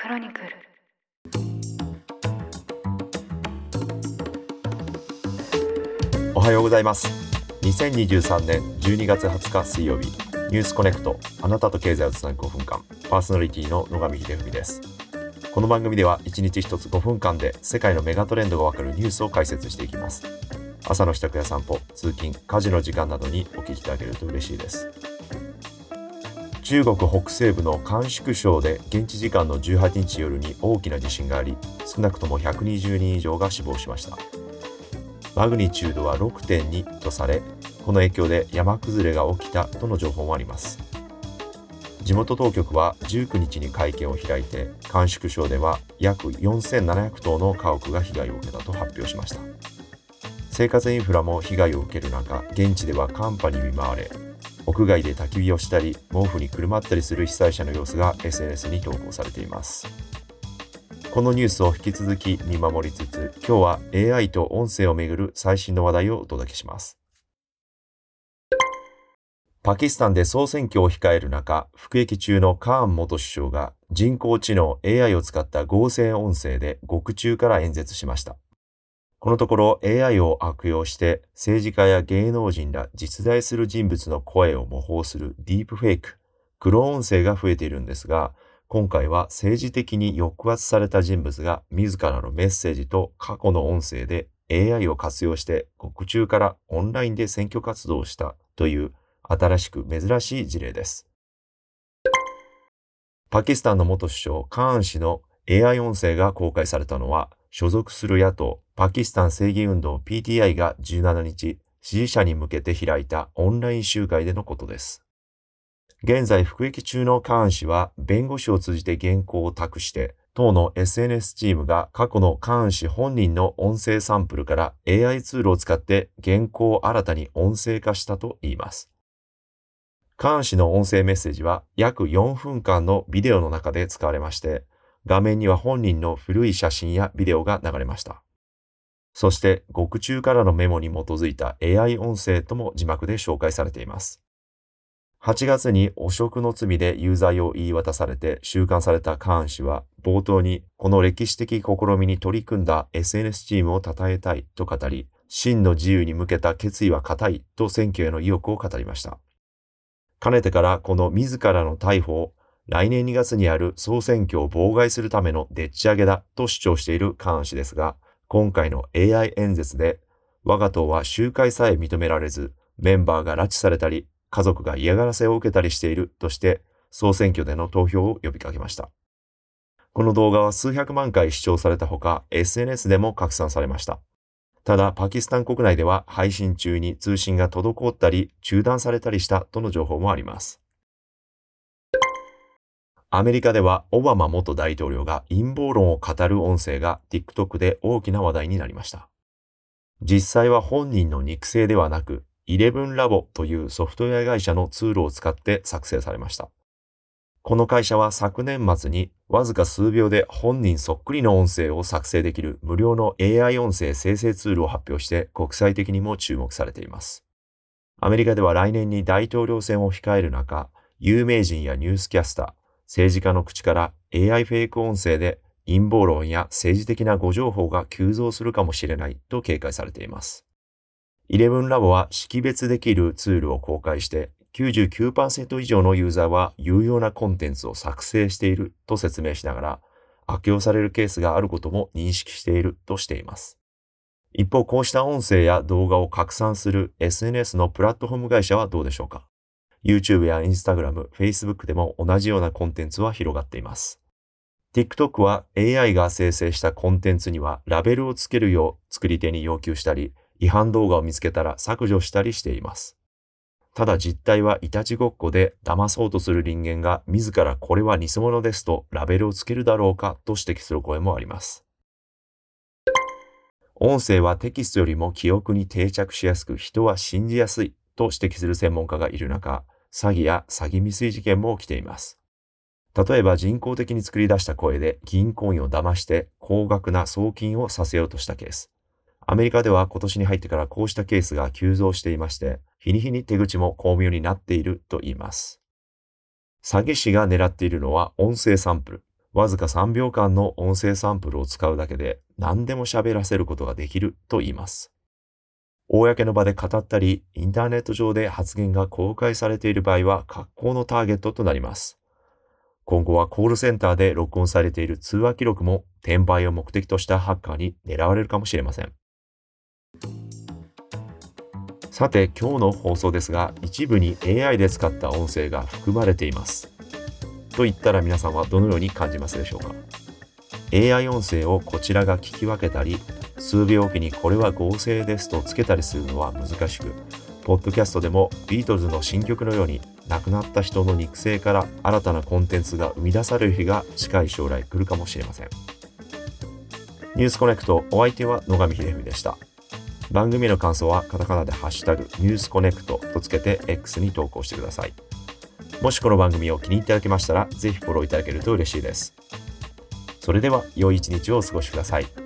クロニクル。おはようございます。2023年12月20日水曜日ニュースコネクトあなたと経済をつなぐ5分間パーソナリティの野上秀文です。この番組では1日1つ5分間で世界のメガトレンドがわかるニュースを解説していきます。朝の支度や散歩通勤家事の時間などにお聞きいただけると嬉しいです。中国北西部の甘粛省で現地時間の18日夜に大きな地震があり少なくとも120人以上が死亡しました。マグニチュードは6.2とされこの影響で山崩れが起きたとの情報もあります。地元当局は19日に会見を開いて甘粛省では約4700棟の家屋が被害を受けたと発表しました。生活インフラも被害を受ける中現地では寒波に見舞われ屋外で焚き火をしたり毛布にくるまったりする被災者の様子が SNS に投稿されていますこのニュースを引き続き見守りつつ今日は AI と音声をめぐる最新の話題をお届けしますパキスタンで総選挙を控える中、服役中のカーン元首相が人工知能 AI を使った合成音声で獄中から演説しました。このところ AI を悪用して政治家や芸能人ら実在する人物の声を模倣するディープフェイク、黒音声が増えているんですが、今回は政治的に抑圧された人物が自らのメッセージと過去の音声で AI を活用して獄中からオンラインで選挙活動をしたという新しく珍しい事例です。パキスタンの元首相カーン氏の AI 音声が公開されたのは所属する野党パキスタン正義運動 PTI が17日、支持者に向けて開いたオンライン集会でのことです。現在服役中のカーン氏は弁護士を通じて原稿を託して、党の SNS チームが過去のカーン氏本人の音声サンプルから AI ツールを使って原稿を新たに音声化したといいます。カーン氏の音声メッセージは約4分間のビデオの中で使われまして、画面には本人の古い写真やビデオが流れました。そして、獄中からのメモに基づいた AI 音声とも字幕で紹介されています。8月に汚職の罪で有罪を言い渡されて収監されたカーン氏は冒頭にこの歴史的試みに取り組んだ SNS チームを称えたいと語り、真の自由に向けた決意は固いと選挙への意欲を語りました。かねてからこの自らの逮捕を来年2月にある総選挙を妨害するためのでっち上げだと主張しているカーン氏ですが、今回の AI 演説で、我が党は集会さえ認められず、メンバーが拉致されたり、家族が嫌がらせを受けたりしているとして、総選挙での投票を呼びかけました。この動画は数百万回視聴されたほか、SNS でも拡散されました。ただ、パキスタン国内では配信中に通信が滞ったり、中断されたりしたとの情報もあります。アメリカではオバマ元大統領が陰謀論を語る音声が TikTok で大きな話題になりました。実際は本人の肉声ではなく、11ラボというソフトウェア会社のツールを使って作成されました。この会社は昨年末にわずか数秒で本人そっくりの音声を作成できる無料の AI 音声生成ツールを発表して国際的にも注目されています。アメリカでは来年に大統領選を控える中、有名人やニュースキャスター、政治家の口から AI フェイク音声で陰謀論や政治的な誤情報が急増するかもしれないと警戒されています。11ラボは識別できるツールを公開して99%以上のユーザーは有用なコンテンツを作成していると説明しながら悪用されるケースがあることも認識しているとしています。一方、こうした音声や動画を拡散する SNS のプラットフォーム会社はどうでしょうか？YouTube や Instagram、Facebook でも同じようなコンテンツは広がっています。TikTok は AI が生成したコンテンツにはラベルをつけるよう作り手に要求したり、違反動画を見つけたら削除したりしています。ただ実態はいたちごっこで騙そうとする人間が自らこれは偽物ですとラベルをつけるだろうかと指摘する声もあります。音声はテキストよりも記憶に定着しやすく人は信じやすいと指摘する専門家がいる中、詐欺や詐欺未遂事件も起きています。例えば人工的に作り出した声で銀行員を騙して高額な送金をさせようとしたケース。アメリカでは今年に入ってからこうしたケースが急増していまして、日に日に手口も巧妙になっていると言います。詐欺師が狙っているのは音声サンプル、わずか3秒間の音声サンプルを使うだけで何でも喋らせることができると言います。公の場で語ったり、インターネット上で発言が公開されている場合は、格好のターゲットとなります。今後はコールセンターで録音されている通話記録も転売を目的としたハッカーに狙われるかもしれません。さて今日の放送ですが一部に AI で使った音声が含まれています。と言ったら皆さんはどのように感じますでしょうか？AI 音声をこちらが聞き分けたり数秒おきにこれは合成ですとつけたりするのは難しくポッドキャストでもビートルズの新曲のように亡くなった人の肉声から新たなコンテンツが生み出される日が近い将来来るかもしれませんニュースコネクトお相手は野上秀文でした番組の感想はカタカナでハッシュタグニュースコネクトとつけて X に投稿してください。もしこの番組を気に入っていただけましたら、ぜひフォローいただけると嬉しいです。それでは、良い一日をお過ごしください。